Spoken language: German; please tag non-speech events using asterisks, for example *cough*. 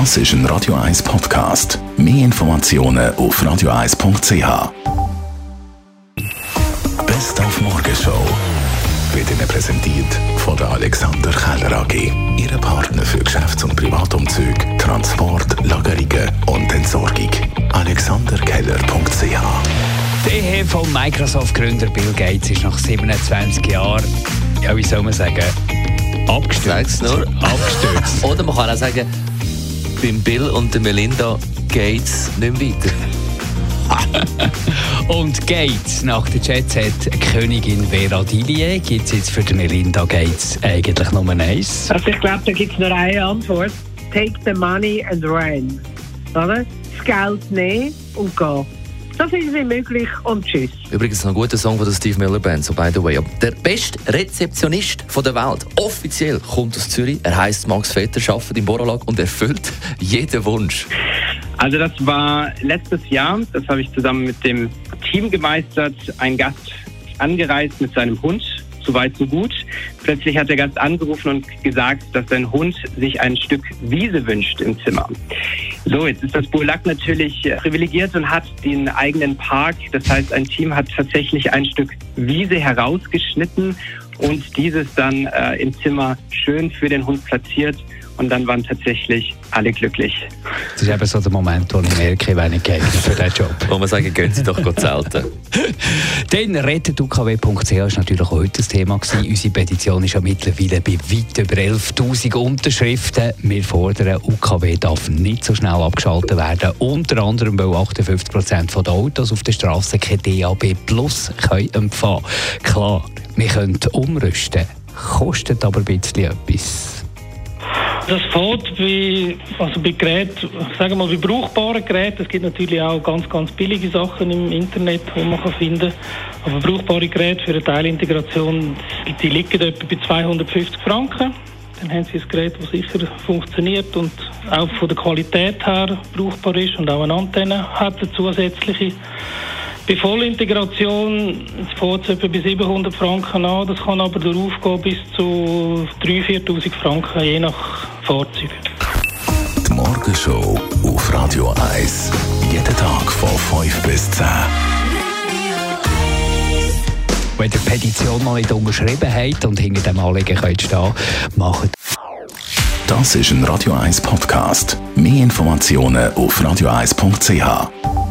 Das ist ein Radio 1 Podcast. Mehr Informationen auf radio1.ch. Best auf Morgenshow wird Ihnen präsentiert von der Alexander Keller AG. Ihre Partner für Geschäfts- und Privatumzug, Transport, Lagerungen und Entsorgung. AlexanderKeller.ch Die Ehe von Microsoft-Gründer Bill Gates ist nach 27 Jahren, ja, wie soll man sagen, abgestürzt. Nur. Abgestürzt. *laughs* Oder man kann auch sagen, beim Bill und der Melinda geht's nicht mehr weiter. *laughs* Und Gates, nach der Jet Set Königin Vera Dilie, gibt es jetzt für die Melinda Gates eigentlich nur eins. Also ich glaube, da gibt es nur eine Antwort. Take the money and run. Oder? Das Geld nehmen und gehen. So viel wie möglich und tschüss. Übrigens noch ein guter Song von der Steve Miller Band, so by the way. Der beste Rezeptionist von der Welt, offiziell, kommt aus Zürich. Er heißt Max Vetter, arbeitet im Boralag und erfüllt *laughs* jeden Wunsch. Also das war letztes Jahr, das habe ich zusammen mit dem Team gemeistert. Ein Gast angereist mit seinem Hund, so weit so gut. Plötzlich hat der Gast angerufen und gesagt, dass sein Hund sich ein Stück Wiese wünscht im Zimmer. So, jetzt ist das Burlak natürlich äh, privilegiert und hat den eigenen Park. Das heißt, ein Team hat tatsächlich ein Stück Wiese herausgeschnitten und dieses dann äh, im Zimmer schön für den Hund platziert. Und dann waren tatsächlich alle glücklich. Das ist eben so der Moment, wo ich merke, ich nicht geeignet für diesen Job. Wo man sagen, gehen Sie doch gut zelten. *laughs* Dann rettetukw.ch ist natürlich auch heute das Thema gewesen. Unsere Petition ist ja mittlerweile bei weit über 11'000 Unterschriften. Wir fordern, UKW darf nicht so schnell abgeschaltet werden. Unter anderem, weil 58% der Autos auf der Straße kein DAB Plus können empfangen Klar, wir können umrüsten, kostet aber ein bisschen etwas. Das fällt bei, also bei Geräten, sagen wir mal bei brauchbaren Geräten. Es gibt natürlich auch ganz, ganz billige Sachen im Internet, die man finden kann. Aber brauchbare Geräte für eine Teilintegration, die liegen etwa bei 250 Franken. Dann haben Sie ein Gerät, das sicher funktioniert und auch von der Qualität her brauchbar ist und auch eine Antenne hat, eine zusätzliche. Bei Vollintegration fängt es etwa bei 700 Franken an. Das kann aber darauf bis zu 3'000, 4'000 Franken, je nach Fahrzeug. Die Morgenshow auf Radio 1. Jeden Tag von 5 bis 10. Wenn ihr die Petition noch nicht unterschrieben habt und hinter dem Anliegen könnt stehen, macht Das ist ein Radio 1 Podcast. Mehr Informationen auf radio1.ch.